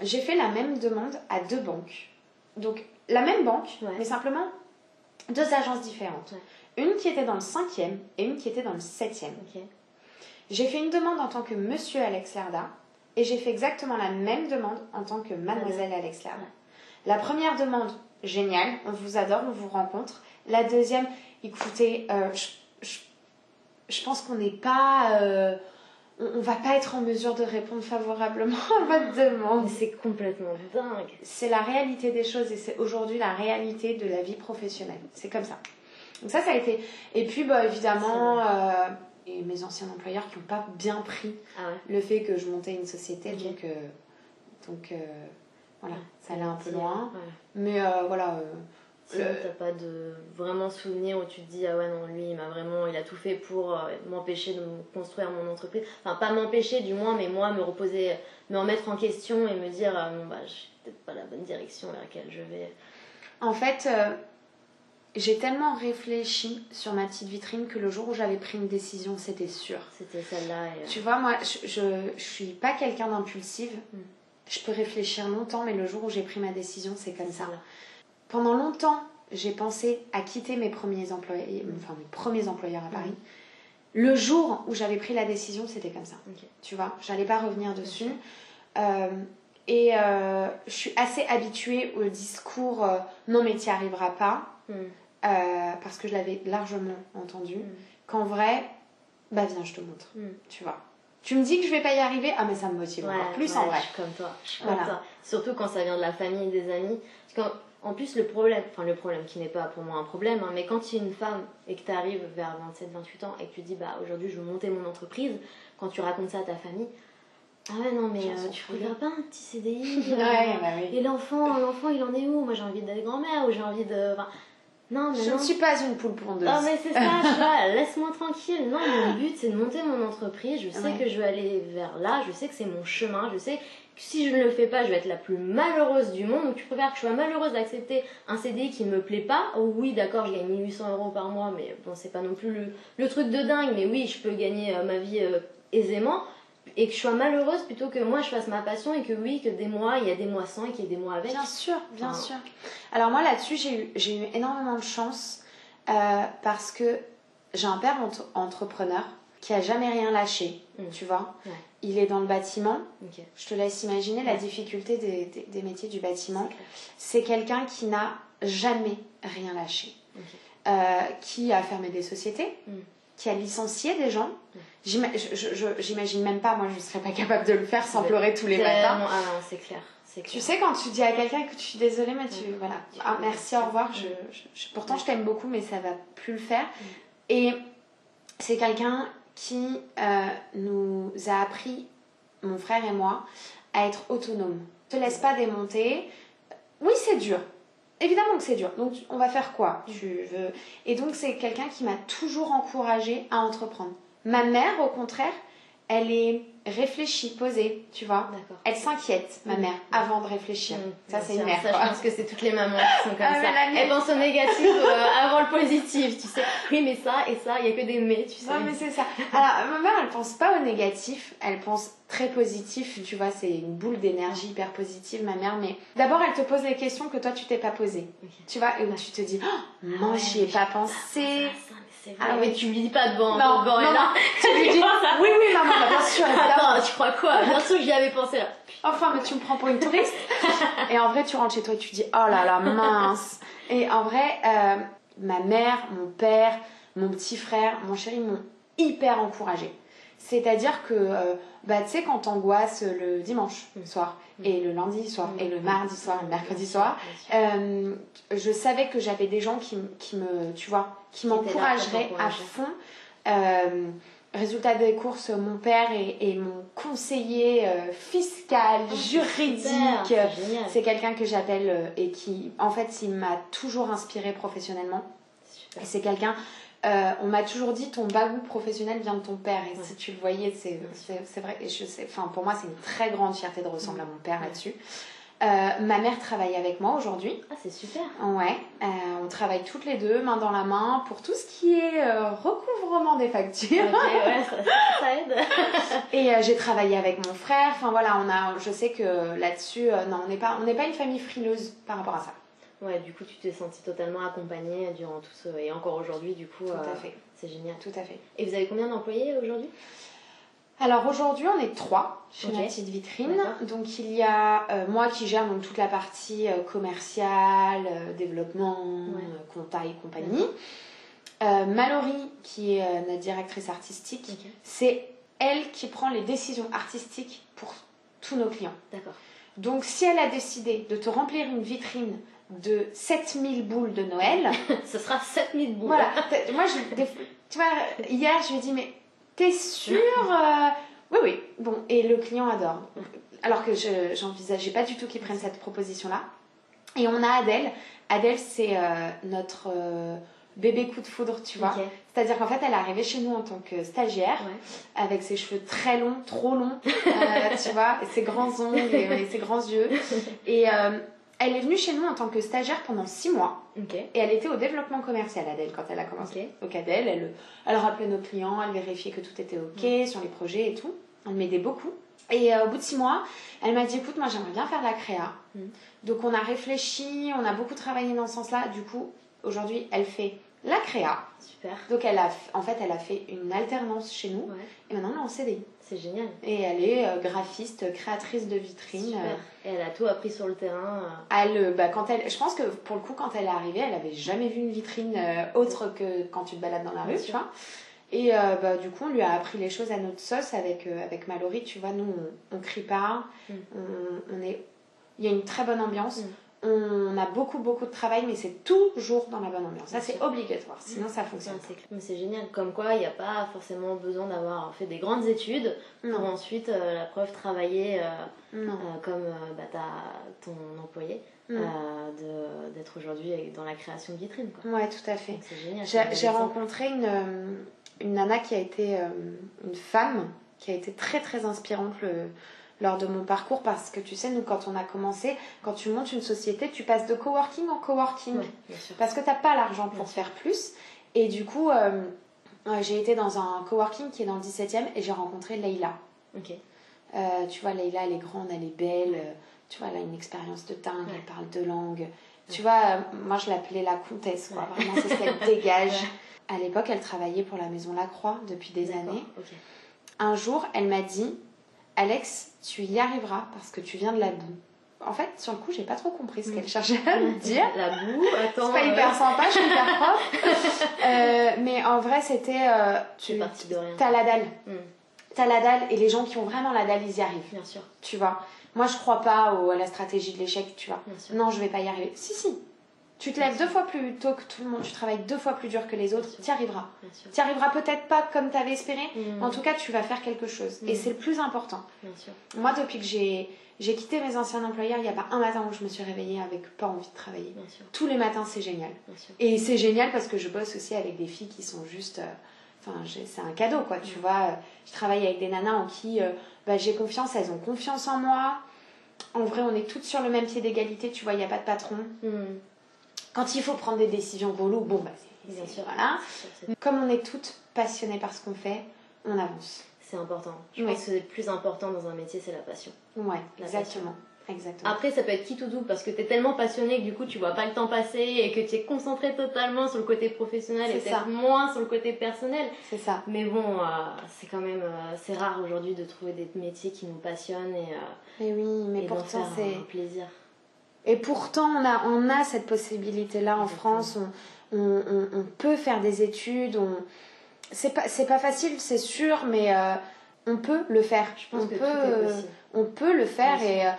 J'ai fait la même demande à deux banques. Donc, la même banque, Ouais. mais simplement deux agences différentes. Une qui était dans le cinquième et une qui était dans le septième. Ok. J'ai fait une demande en tant que monsieur Alex Lerda et j'ai fait exactement la même demande en tant que mademoiselle Alex Lerda. Ouais. La première demande, génial, on vous adore, on vous rencontre. La deuxième, écoutez, euh, je, je- je pense qu'on n'est pas. euh, on, on va pas être en mesure de répondre favorablement *laughs* à votre demande. C'est complètement dingue. C'est la réalité des choses et c'est aujourd'hui la réalité de la vie professionnelle. C'est comme ça. Donc ça, ça a été. Et puis, bah, évidemment, euh, et mes anciens employeurs qui n'ont pas bien pris Ah ouais. le fait que je montais une société. Donc, euh, donc euh, voilà, ça allait un peu loin. ouais. Mais voilà. Euh, Sinon, t'as pas de vraiment souvenir où tu te dis ah ouais non lui il m'a vraiment il a tout fait pour euh, m'empêcher de me construire mon entreprise enfin pas m'empêcher du moins mais moi me reposer me remettre en question et me dire ah, bon bah je suis peut-être pas la bonne direction vers laquelle je vais En fait, euh, j'ai tellement réfléchi sur ma petite vitrine que le jour où j'avais pris une décision, c'était sûr. c'était celle-là et, euh, Tu vois, moi, je, je, je suis pas quelqu'un d'impulsive. Mm. Je peux réfléchir longtemps, mais le jour où j'ai pris ma décision, c'est comme ça. Pendant longtemps, j'ai pensé à quitter mes premiers employés, enfin mes premiers employeurs à Paris. Le jour où j'avais pris la décision, c'était comme ça. Tu vois, j'allais pas revenir dessus. Euh, et euh, je suis assez habituée au discours euh, non mais tu n'y arriveras pas, Mm. parce que je l'avais largement entendu. Mm. Qu'en vrai, bah viens, je te montre. Mm. Tu vois. Tu me dis que je vais pas y arriver, ah mais ça me motive encore plus ouais, en vrai. je suis comme toi je suis Voilà. comme toi surtout quand ça vient de la famille et des amis En plus, le problème, enfin le problème qui n'est pas pour moi un problème, hein, mais quand tu es une femme et que tu arrives vers 27-28 ans et que tu dis bah aujourd'hui je veux monter mon entreprise, quand tu racontes ça à ta famille, ah ouais non mais euh, tu voudrais pas un petit CDI *laughs* euh, Ouais, bah oui. Et l'enfant, l'enfant il en est où? Moi j'ai envie d'être grand-mère ou j'ai envie de. enfin, non mais Je non. ne suis pas une poule pondeuse. Ah mais c'est ça, tu *laughs* vois, laisse-moi tranquille. Non, mon but c'est de monter mon entreprise. Je sais Ouais. que je veux aller vers là, je sais que c'est mon chemin, je sais si je ne le fais pas, je vais être la plus malheureuse du monde. Donc tu préfères que je sois malheureuse d'accepter un CDI qui ne me plaît pas? Oh oui, d'accord, je gagne 1800 euros par mois, mais bon, c'est pas non plus le, le truc de dingue. Mais oui, je peux gagner euh, ma vie euh, aisément. Et que je sois malheureuse plutôt que moi je fasse ma passion et que oui, que des mois, il y a des mois sans et qu'il y ait des mois avec. Bien sûr, bien Enfin, sûr. Alors moi là-dessus, j'ai eu, j'ai eu énormément de chance euh, parce que j'ai un père entre- entrepreneur qui a jamais rien lâché, Mm. tu vois. Ouais. Il est dans le bâtiment. Je te laisse imaginer la difficulté des, des- des métiers du bâtiment. C'est clair. Quelqu'un qui n'a jamais rien lâché. Euh, qui a fermé des sociétés, Mm. qui a licencié des gens. Mm. Je- J'imagine même pas, moi je ne serais pas capable de le faire sans Ouais. pleurer tous les matins. Ah non, c'est clair. c'est Tu clair. sais, quand tu dis à quelqu'un que tu suis désolée, mais tu. Voilà. Ah, merci, au revoir. Je, je- je- pourtant, je t'aime beaucoup, mais ça va plus le faire. Mm. Et c'est quelqu'un qui euh, nous a appris, mon frère et moi, à être autonomes. Ne te laisse pas démonter. Oui, c'est dur. Évidemment que c'est dur. Donc, on va faire quoi? Tu veux... Et donc, c'est quelqu'un qui m'a toujours encouragée à entreprendre. Ma mère, au contraire, elle est réfléchie, posée, tu vois. D'accord. Elle s'inquiète, ma mère, avant de réfléchir. Ça, c'est une mère. Ça, quoi. je pense que c'est toutes les mamans qui sont comme Ah, ça. Elles pensent au négatif euh, avant le positif, tu sais. Oui, mais ça et ça, il y a que des mais, tu sais. Non, mais c'est ça. Alors, ma mère, elle pense pas au négatif, elle pense très positif. Tu vois, c'est une boule d'énergie hyper positive, ma mère. Mais d'abord, elle te pose les questions que toi, tu t'es pas posées. Tu vois, et où tu te dis, oh, moi, ouais, j'y ai pas pensé. Ça, mais c'est vrai. Ah mais oui. tu lui dis pas devant, Non, devant non, et là. *laughs* Tu lui dis, *laughs* oui, oui, maman, bah, bien sûr, évidemment. Attends, tu crois quoi? Bien sûr que j'y avais pensé là. Enfin, mais tu me prends pour une touriste. *laughs* et en vrai, tu rentres chez toi et tu dis, oh là là, mince. Et en vrai, euh, ma mère, mon père, mon petit frère, mon chéri m'ont hyper encouragée. C'est-à-dire que, euh, bah, tu sais, quand t'angoisses le dimanche Mm. soir, Mm. et le lundi soir, Mm. et le mardi soir, et le mercredi soir, euh, je savais que j'avais des gens qui, qui me, tu vois, qui m'encourageraient à fond. Euh, résultat des courses, mon père est, est mon conseiller fiscal, Oh, c'est juridique. C'est quelqu'un que j'appelle et qui, en fait, il m'a toujours inspiré professionnellement. Super. Et c'est quelqu'un, euh, on m'a toujours dit ton bagou professionnel vient de ton père. Et Ouais. si tu le voyais, c'est, vrai. Et je sais, enfin, pour moi, c'est une très grande fierté de ressembler à mon père Ouais. là-dessus. Euh, ma mère travaille avec moi aujourd'hui. Ah, c'est super. Ouais, euh, on travaille toutes les deux, main dans la main, pour tout ce qui est euh, recouvrement des factures. Ouais, ça, ça aide. *laughs* Et j'ai travaillé avec mon frère. Enfin voilà, on a, je sais que là-dessus, non, on n'est pas, on n'est pas une famille frileuse par rapport à ça. Ouais, du coup, tu t'es sentie totalement accompagnée durant tout ce. Et encore aujourd'hui, du coup. Tout euh, C'est génial. tout à fait. Et vous avez combien d'employés aujourd'hui? Alors aujourd'hui, on est trois chez Ok. ma petite vitrine. Donc il y a euh, moi qui gère donc toute la partie euh, commerciale, euh, développement, Ouais. compta et compagnie. Mallory qui est notre directrice artistique, c'est elle qui prend les décisions artistiques pour tous nos clients. D'accord. Donc si elle a décidé de te remplir une vitrine de 7000 boules de Noël, *laughs* Ce sera 7000 boules. voilà, moi je, des- tu vois, hier je lui ai dit mais t'es sûre euh, Oui oui, bon, et le client adore. Alors que je j'envisageais pas du tout qu'il prenne cette proposition-là. Et on a Adèle. Adèle c'est euh, notre euh, bébé coup de foudre, tu vois. C'est-à-dire qu'en fait, elle est arrivée chez nous en tant que stagiaire, Ouais. avec ses cheveux très longs, trop longs, tu vois, et ses grands ongles et, et ses grands yeux. *laughs* Et elle est venue chez nous en tant que stagiaire pendant six mois. Et elle était au développement commercial, Adèle, quand elle a commencé. Ok. Donc Adèle, elle, elle rappelait nos clients, elle vérifiait que tout était OK sur les projets et tout. Elle m'aidait beaucoup. Et euh, au bout de six mois, elle m'a dit, écoute, moi j'aimerais bien faire de la créa. Mm. Donc on a réfléchi, on a beaucoup travaillé dans ce sens-là. Du coup, aujourd'hui, elle fait la créa. Super. Donc elle a, en fait, elle a fait une alternance chez nous. Ouais. Et maintenant, elle est en CDI. C'est génial. Et elle est euh, graphiste, créatrice de vitrines. Super. Euh, Et elle a tout appris sur le terrain. euh. Elle, bah, quand elle, je pense que pour le coup, quand elle est arrivée, elle avait jamais vu une vitrine autre que quand tu te balades dans la rue, tu vois. Et euh, bah, du coup, on lui a appris les choses à notre sauce avec, euh, avec Mallory. Tu vois, nous, on, on crie pas. Mm. On, on est... Il y a une très bonne ambiance. Mm. On a beaucoup beaucoup de travail, mais c'est toujours dans la bonne ambiance. Ça, c'est obligatoire, sinon ça fonctionne. C'est c'est génial. Comme quoi, il n'y a pas forcément besoin d'avoir fait des grandes études pour ensuite, euh, la preuve, travailler euh, euh, comme bah, ton employé. d'être aujourd'hui dans la création de vitrines. Quoi. Ouais, tout à fait. J'ai rencontré une, une nana qui a été une femme qui a été très très inspirante le, lors de mon parcours parce que tu sais, nous, quand on a commencé, quand tu montes une société, tu passes de coworking en coworking. parce que tu n'as pas l'argent pour faire plus. Et du coup, euh, j'ai été dans un coworking qui est dans le 17e et j'ai rencontré Leïla. Euh, tu vois, Leïla, elle est grande, elle est belle. Tu vois, elle a une expérience de dingue, elle parle deux langues. Tu vois, euh, moi, je l'appelais la comtesse, quoi. Vraiment, c'est ce qu'elle *laughs* dégage. À l'époque, elle travaillait pour la Maison Lacroix depuis des années. Un jour, elle m'a dit Alex, tu y arriveras parce que tu viens de la boue. En fait, sur le coup, j'ai pas trop compris ce qu'elle cherchait à me dire. La boue, attends. C'est pas hyper sympa, je suis hyper *laughs* propre. Euh, mais en vrai, c'était. Euh, tu parti de rien. T'as la dalle. Hmm. T'as la dalle et les gens qui ont vraiment la dalle, ils y arrivent. Bien sûr. Tu vois. Moi, je crois pas à la stratégie de l'échec, tu vois. Non, je vais pas y arriver. Si, si. Tu te lèves deux fois plus tôt que tout le monde, tu travailles deux fois plus dur que les autres, tu y arriveras. Tu y arriveras peut-être pas comme tu avais espéré, mm. mais en tout cas, tu vas faire quelque chose. Et mm. c'est le plus important. Moi, depuis que j'ai, j'ai quitté mes anciens employeurs, il n'y a pas un matin où je me suis réveillée avec pas envie de travailler. Tous les matins, c'est génial. Et c'est génial parce que je bosse aussi avec des filles qui sont juste. Euh, enfin, c'est un cadeau, quoi. Tu mm. vois, je travaille avec des nanas en qui euh, bah, j'ai confiance, elles ont confiance en moi. En vrai, on est toutes sur le même pied d'égalité, tu vois, il n'y a pas de patron. Quand il faut prendre des décisions relou, bon, bah, c'est bien sûr, voilà. Comme on est toutes passionnées par ce qu'on fait, on avance. C'est important. Je pense que le plus important dans un métier, c'est la passion. Ouais, exactement. Exactement. Après, ça peut être qui tout doux parce que tu es tellement passionné que du coup, tu vois pas le temps passer et que tu es concentré totalement sur le côté professionnel et peut-être moins sur le côté personnel. C'est ça. Mais bon, euh, c'est quand même euh, c'est rare aujourd'hui de trouver des métiers qui nous passionnent et, euh, et oui, mais pourtant c'est plaisir. Et pourtant, on a, on a cette possibilité-là en France. On, on, on, peut faire des études. On... C'est pas, pas facile, c'est sûr, mais euh, on peut le faire. Je pense on que peut, euh, on peut le faire. Et euh,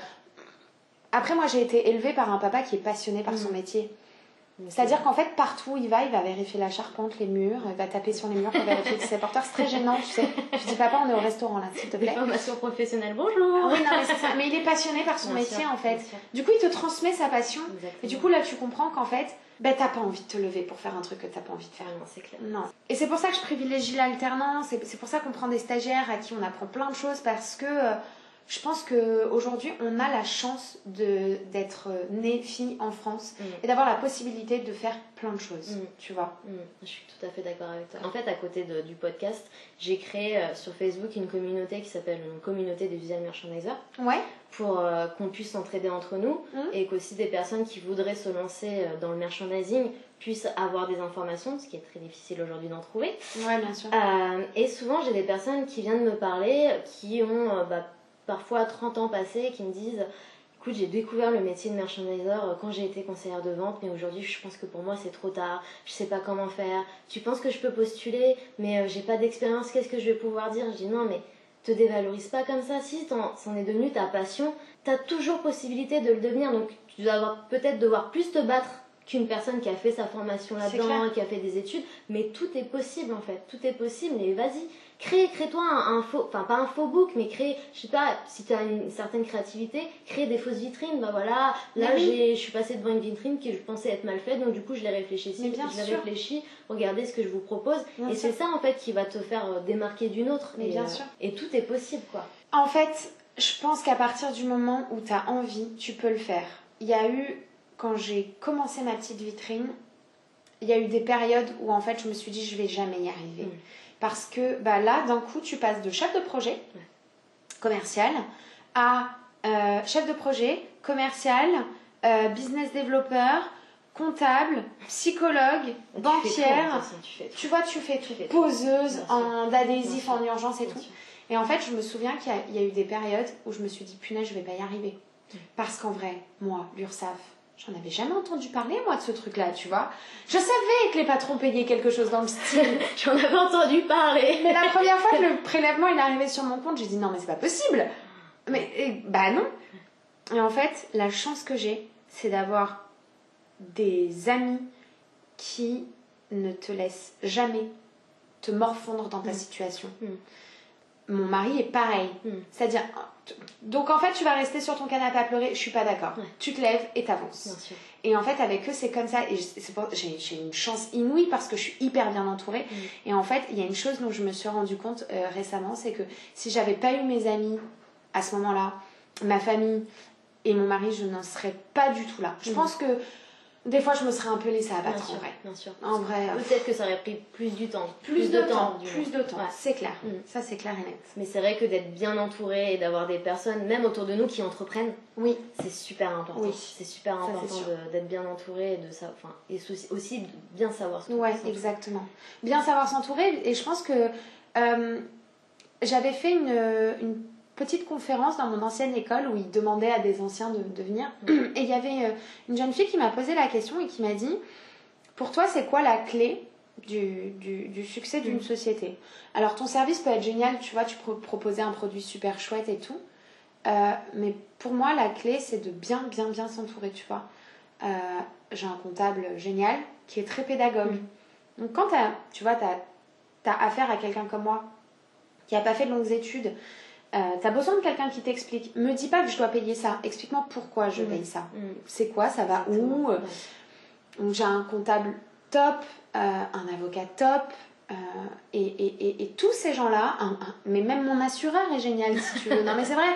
après, moi, j'ai été élevée par un papa qui est passionné par son mm. métier. C'est-à-dire qu'en fait, partout où il va, il va vérifier la charpente, les murs, il va taper sur les murs pour vérifier que c'est porteur. C'est très gênant, tu sais. Je dis, papa, on est au restaurant là, s'il te plaît. Formation professionnelle, bonjour. oui, non, mais c'est ça. Mais il est passionné par son métier, en fait. Du coup, il te transmet sa passion. Et du coup, là, tu comprends qu'en fait, ben, t'as pas envie de te lever pour faire un truc que t'as pas envie de faire. Non, c'est clair. Non. Et c'est pour ça que je privilégie l'alternance. C'est pour ça qu'on prend des stagiaires à qui on apprend plein de choses parce que. Euh, je pense qu'aujourd'hui, on a la chance d'être né fille en France mm. et d'avoir la possibilité de faire plein de choses, mm. tu vois. Mm. Je suis tout à fait d'accord avec toi. En fait, à côté du podcast, j'ai créé euh, sur Facebook une communauté qui s'appelle une communauté des visual merchandisers. Ouais. Pour euh, qu'on puisse s'entraider entre nous et qu'aussi des personnes qui voudraient se lancer euh, dans le merchandising puissent avoir des informations, ce qui est très difficile aujourd'hui d'en trouver. Ouais, bien sûr. et souvent, j'ai des personnes qui viennent me parler qui ont. Bah, parfois 30 ans passés qui me disent écoute j'ai découvert le métier de merchandiser euh, quand j'ai été conseillère de vente mais aujourd'hui je pense que pour moi c'est trop tard je sais pas comment faire. Tu penses que je peux postuler mais euh, j'ai pas d'expérience qu'est-ce que je vais pouvoir dire? Je dis non mais te dévalorise pas comme ça. Si c'en est devenu ta passion t'as toujours possibilité de le devenir. Donc tu dois peut-être devoir plus te battre qu'une personne qui a fait sa formation là-dedans, qui a fait des études, mais tout est possible en fait, tout est possible, mais vas-y, crée, crée-toi un, faux, enfin pas un faux book, mais crée, je sais pas, si tu as une certaine créativité, crée des fausses vitrines. Bah voilà, là je suis passée devant une vitrine qui je pensais être mal faite, donc du coup je l'ai réfléchi, je l'ai réfléchi, regardez ce que je vous propose, et c'est ça en fait qui va te faire euh, démarquer d'une autre. Mais bien euh, sûr. Et tout est possible quoi. En fait, je pense qu'à partir du moment où tu as envie, tu peux le faire. Il y a eu, quand j'ai commencé ma petite vitrine, il y a eu des périodes où en fait je me suis dit je vais jamais y arriver. Mm. Parce que bah, là, d'un coup, tu passes de chef de projet commercial à euh, chef de projet commercial, euh, business développeur, comptable, psychologue, banquière. tu, vois, tu fais tout. Poseuse en d'adhésif en urgence et tout. Et en fait, je me souviens qu'il y, a eu des périodes où je me suis dit, punaise, je vais pas y arriver. Parce qu'en vrai, moi, l'URSAF, J'en avais jamais entendu parler, moi, de ce truc-là, tu vois. Je savais que les patrons payaient quelque chose dans le style. *laughs* J'en avais entendu parler. Mais la première fois que le prélèvement il est arrivé sur mon compte, j'ai dit non, mais c'est pas possible. Mais, bah non. Et en fait, la chance que j'ai, c'est d'avoir des amis qui ne te laissent jamais te morfondre dans ta Mm. situation. Mm. Mon mari est pareil. Mm. C'est-à-dire, donc en fait, tu vas rester sur ton canapé à pleurer, je suis pas d'accord. Ouais. Tu te lèves et t'avances. Bien sûr. Et en fait, avec eux, c'est comme ça. Et j'ai j'ai une chance inouïe parce que je suis hyper bien entourée. Mm. Et en fait, il y a une chose dont je me suis rendu compte euh, récemment, c'est que si j'avais pas eu mes amis à ce moment-là, ma famille et mon mari, je n'en serais pas du tout là. Je Mm. pense que des fois, je me serais un peu laissée Bien abattre sûr. en vrai. Bien sûr. En vrai, euh, Peut-être que ça aurait pris plus du temps. plus, de, temps, plus de temps, Ouais. c'est clair. Mm. Ça, c'est clair et net. Mais c'est vrai que d'être bien entouré et d'avoir des personnes, même autour de nous, qui entreprennent, Oui, c'est super important. Oui. C'est super important d'être bien entouré et de ça, enfin, et aussi, de bien savoir qu'on Ouais, exactement. Bien savoir s'entourer. Et je pense que euh, j'avais fait une, une petite conférence dans mon ancienne école où ils demandaient à des anciens de, de venir. Et il y avait euh, une jeune fille qui m'a posé la question et qui m'a dit Pour toi, c'est quoi la clé du, du, du succès d'une Mm. société? Alors, ton service peut être génial, tu vois, tu peux proposer un produit super chouette et tout. Euh, mais pour moi, la clé, c'est de bien, bien, bien s'entourer, tu vois. Euh, J'ai un comptable génial qui est très pédagogue. Mm. Donc, quand tu vois, tu as, affaire à quelqu'un comme moi qui n'a pas fait de longues études, euh, tu as besoin de quelqu'un qui t'explique. Me dis pas que je dois payer ça. Explique-moi pourquoi je Mm. paye ça. Mm. C'est quoi Ça va où Ouais. donc j'ai un comptable top, euh, un avocat top, euh, et, et, et, et tous ces gens-là, mais même mon assureur est génial si tu veux. Non mais c'est vrai.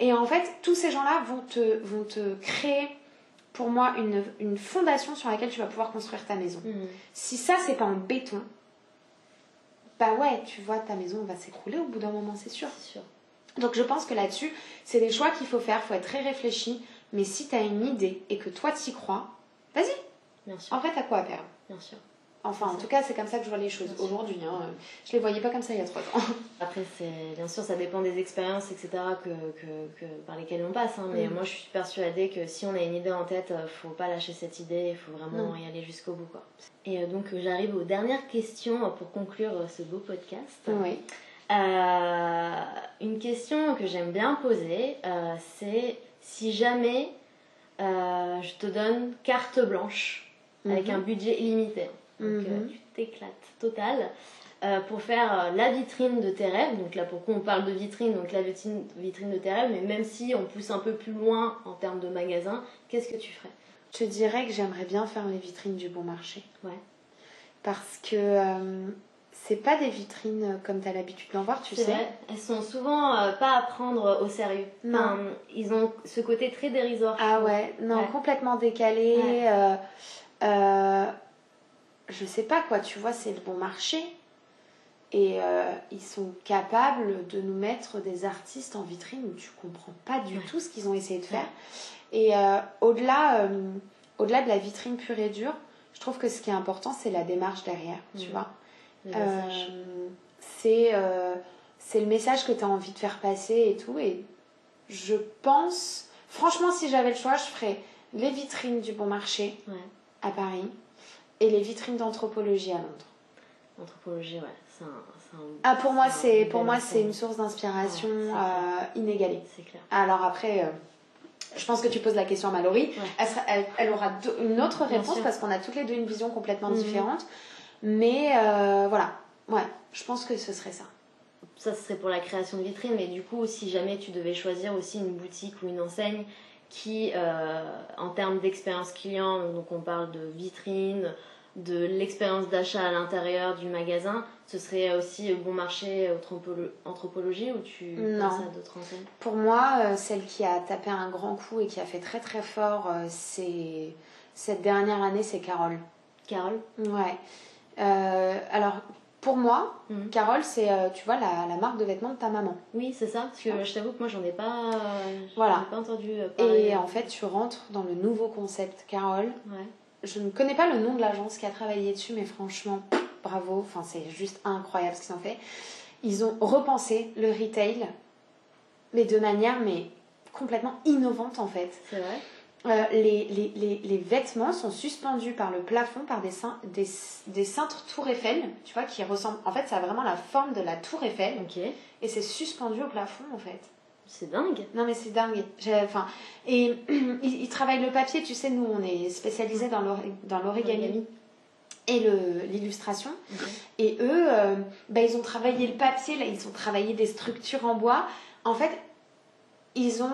Et en fait, tous ces gens-là vont te, vont te créer, pour moi, une, une fondation sur laquelle tu vas pouvoir construire ta maison. Mm. Si ça, c'est pas en béton, bah ouais, tu vois, ta maison va s'écrouler au bout d'un moment, c'est sûr. C'est sûr. Donc je pense que là-dessus, c'est des choix qu'il faut faire, faut être très réfléchi. Mais si t'as une idée et que toi t'y crois, vas-y. Bien sûr. En vrai, t'as quoi à perdre? Bien sûr. Enfin, en tout cas, c'est comme ça que je vois les choses aujourd'hui. Hein. Je les voyais pas comme ça il y a trois ans. *laughs* Après, bien sûr, ça dépend des expériences, etc., que, que, que- par lesquelles on passe. hein, mais Mm. moi, je suis persuadée que si on a une idée en tête, euh, faut pas lâcher cette idée, il faut vraiment Non. y aller jusqu'au bout. Quoi. Et euh, donc, j'arrive aux dernières questions pour conclure euh, ce beau podcast. Oui. Euh, une question que j'aime bien poser, euh, c'est si jamais euh, je te donne carte blanche avec Mhm. un budget illimité, donc Mhm. tu t'éclates total, pour faire la vitrine de tes rêves, donc là pourquoi on parle de vitrine, donc la vitrine, vitrine de tes rêves, mais même si on pousse un peu plus loin en termes de magasin, qu'est-ce que tu ferais? Je dirais que j'aimerais bien faire les vitrines du bon marché. Ouais. Parce que c'est pas des vitrines euh, comme t'as l'habitude d'en voir, tu sais. vrai, elles sont souvent euh, pas à prendre au sérieux. Non. Enfin, ils ont ce côté très dérisoire. Ah ouais, non, Ouais. complètement décalé. Ouais. euh, euh, je sais pas quoi, tu vois, c'est le bon marché. Et euh, ils sont capables de nous mettre des artistes en vitrine où tu comprends pas du Ouais. tout ce qu'ils ont essayé de faire. Et euh, au-delà, euh, au-delà de la vitrine pure et dure, je trouve que ce qui est important, c'est la démarche derrière, tu Mhm. vois. Euh, c'est euh, c'est le message que tu as envie de faire passer et tout. Et je pense, franchement, si j'avais le choix, je ferais les vitrines du bon marché Ouais. à Paris et les vitrines d'anthropologie à Londres. Anthropologie, ouais, c'est un, un- Ah, pour moi, c'est pour moi c'est une source d'inspiration Ouais, euh, inégalée. C'est clair. Alors après, euh, je pense que tu poses la question à Mallory. Ouais. Elle, sera- elle- elle aura une autre réponse parce qu'on a toutes les deux une vision complètement Mhm. différente. Mais euh, voilà, ouais, je pense que ce serait ça. Ça, ce serait pour la création de vitrines, mais du coup, si jamais tu devais choisir aussi une boutique ou une enseigne qui, euh, en termes d'expérience client, donc on parle de vitrine, de l'expérience d'achat à l'intérieur du magasin, ce serait aussi bon marché anthropolo- anthropologie ou tu Non. penses à d'autres enseignes? Pour moi, euh, celle qui a tapé un grand coup et qui a fait très très fort, c'est cette dernière année, c'est Carole. Carole? Ouais. Euh, alors, pour moi, Mhm. Carole, c'est, euh, tu vois, la, la marque de vêtements de ta maman. Oui, c'est ça, parce que je t'avoue que moi j'en ai pas, j'en Voilà. ai pas entendu euh, parler. Et en fait, tu rentres dans le nouveau concept Carole. Ouais. Je ne connais pas le nom de l'agence qui a travaillé dessus, mais franchement, bravo. Enfin, c'est juste incroyable ce qu'ils ont fait. Ils ont repensé le retail, mais de manière mais complètement innovante en fait. C'est vrai Euh, les, les, les, les vêtements sont suspendus par le plafond par des, cein- des, des cintres Tour Eiffel, tu vois, qui ressemblent. En fait, ça a vraiment la forme de la Tour Eiffel et c'est suspendu au plafond en fait. C'est dingue. Non, mais c'est dingue. Enfin, et *clears throat* ils, ils, travaillent le papier, tu sais, nous, on est spécialisés dans l'origami et l'illustration. Et eux, euh, bah, ils ont travaillé le papier, là, ils ont travaillé des structures en bois. En fait, ils ont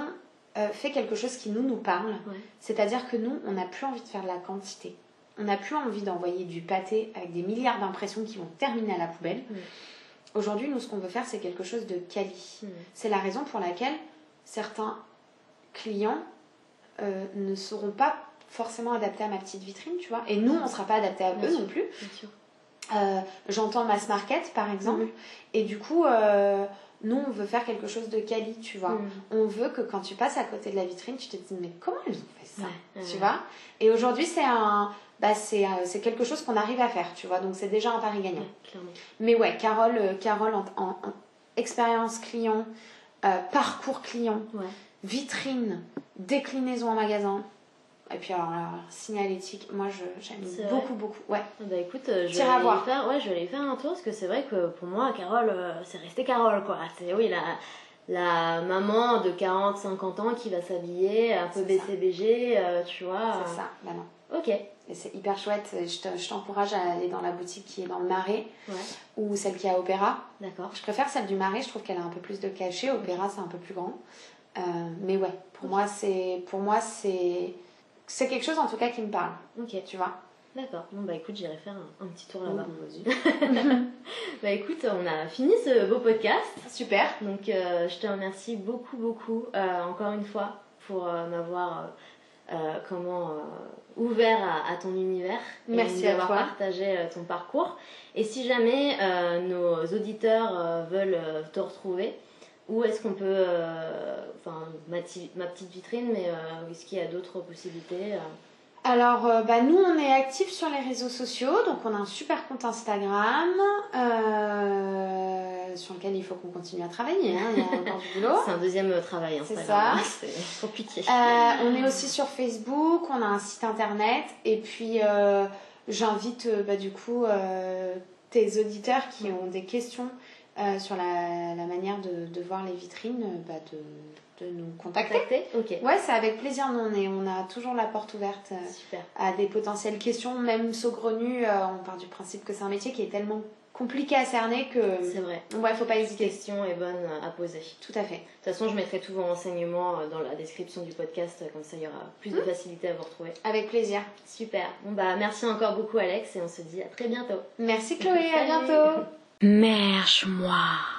euh, fait quelque chose qui nous, nous parle. C'est-à-dire que nous, on n'a plus envie de faire de la quantité. On n'a plus envie d'envoyer du pâté avec des milliards d'impressions qui vont terminer à la poubelle. Aujourd'hui, nous, ce qu'on veut faire, c'est quelque chose de quali. C'est la raison pour laquelle certains clients euh, ne seront pas forcément adaptés à ma petite vitrine, tu vois. Et nous, on ne sera pas adaptés à eux non plus. Euh, j'entends mass market, par exemple. Et du coup, euh, nous, on veut faire quelque chose de quali, tu vois. Mm. On veut que quand tu passes à côté de la vitrine, tu te dises, mais comment ils ont fait ça Tu vois? Et aujourd'hui, c'est un. Bah, euh, c'est quelque chose qu'on arrive à faire, tu vois. Donc, c'est déjà un pari gagnant. mais ouais, Carole, Carole en, expérience client, parcours client, vitrine, déclinaison en magasin, et puis alors, signalétique, moi j'aime beaucoup, beaucoup. Ouais. Bah écoute, euh, je vais, aller faire, ouais, je vais aller faire un tour parce que c'est vrai que pour moi, Carole, euh, c'est resté Carole quoi. C'est oui, la, la maman de 40-50 ans qui va s'habiller un peu BCBG, euh, tu vois. C'est ça, bah non. Ok. Et c'est hyper chouette. Je t'encourage à aller dans la boutique qui est dans le Marais ou celle qui est à Opéra. D'accord. Je préfère celle du Marais, je trouve qu'elle a un peu plus de cachet. Opéra, c'est un peu plus grand. mais ouais, pour moi, c'est pour moi c'est c'est quelque chose en tout cas qui me parle. Ok. Tu vois D'accord. Bon, bah écoute, j'irai faire un, petit tour là-bas. *laughs* bah écoute, on a fini ce beau podcast. Super. Donc, euh, je te remercie beaucoup, beaucoup, euh, encore une fois, pour euh, m'avoir comment ouvert à, ton univers. Merci et d'avoir partagé ton parcours. Et si jamais nos auditeurs veulent te retrouver, où est-ce qu'on peut. Euh, enfin, ma, ma, petite vitrine, mais euh, est-ce qu'il y a d'autres possibilités euh? Alors, bah, nous, on est actifs sur les réseaux sociaux, donc on a un super compte Instagram sur lequel il faut qu'on continue à travailler. Hein, il y a *laughs* encore du boulot. C'est un deuxième travail, Instagram. C'est ça. C'est *laughs* compliqué. on est aussi sur Facebook, on a un site internet, et puis j'invite bah, du coup tes auditeurs qui ont des questions euh, sur la, la manière de, de, voir les vitrines, euh, bah de, de, nous contacter. Ouais, c'est avec plaisir. Nous, on, est, on a toujours la porte ouverte euh, à des potentielles questions, même saugrenues. on part du principe que c'est un métier qui est tellement compliqué à cerner que. C'est vrai. Ouais, faut pas hésiter. question est bonne à poser. Tout à fait. De toute façon, je mettrai tous vos renseignements dans la description du podcast, comme ça il y aura plus de mmh. facilité à vous retrouver. Avec plaisir. Super. Bon, bah, merci encore beaucoup, Alex, et on se dit à très bientôt. Merci, Chloé. À bientôt. Merde, moi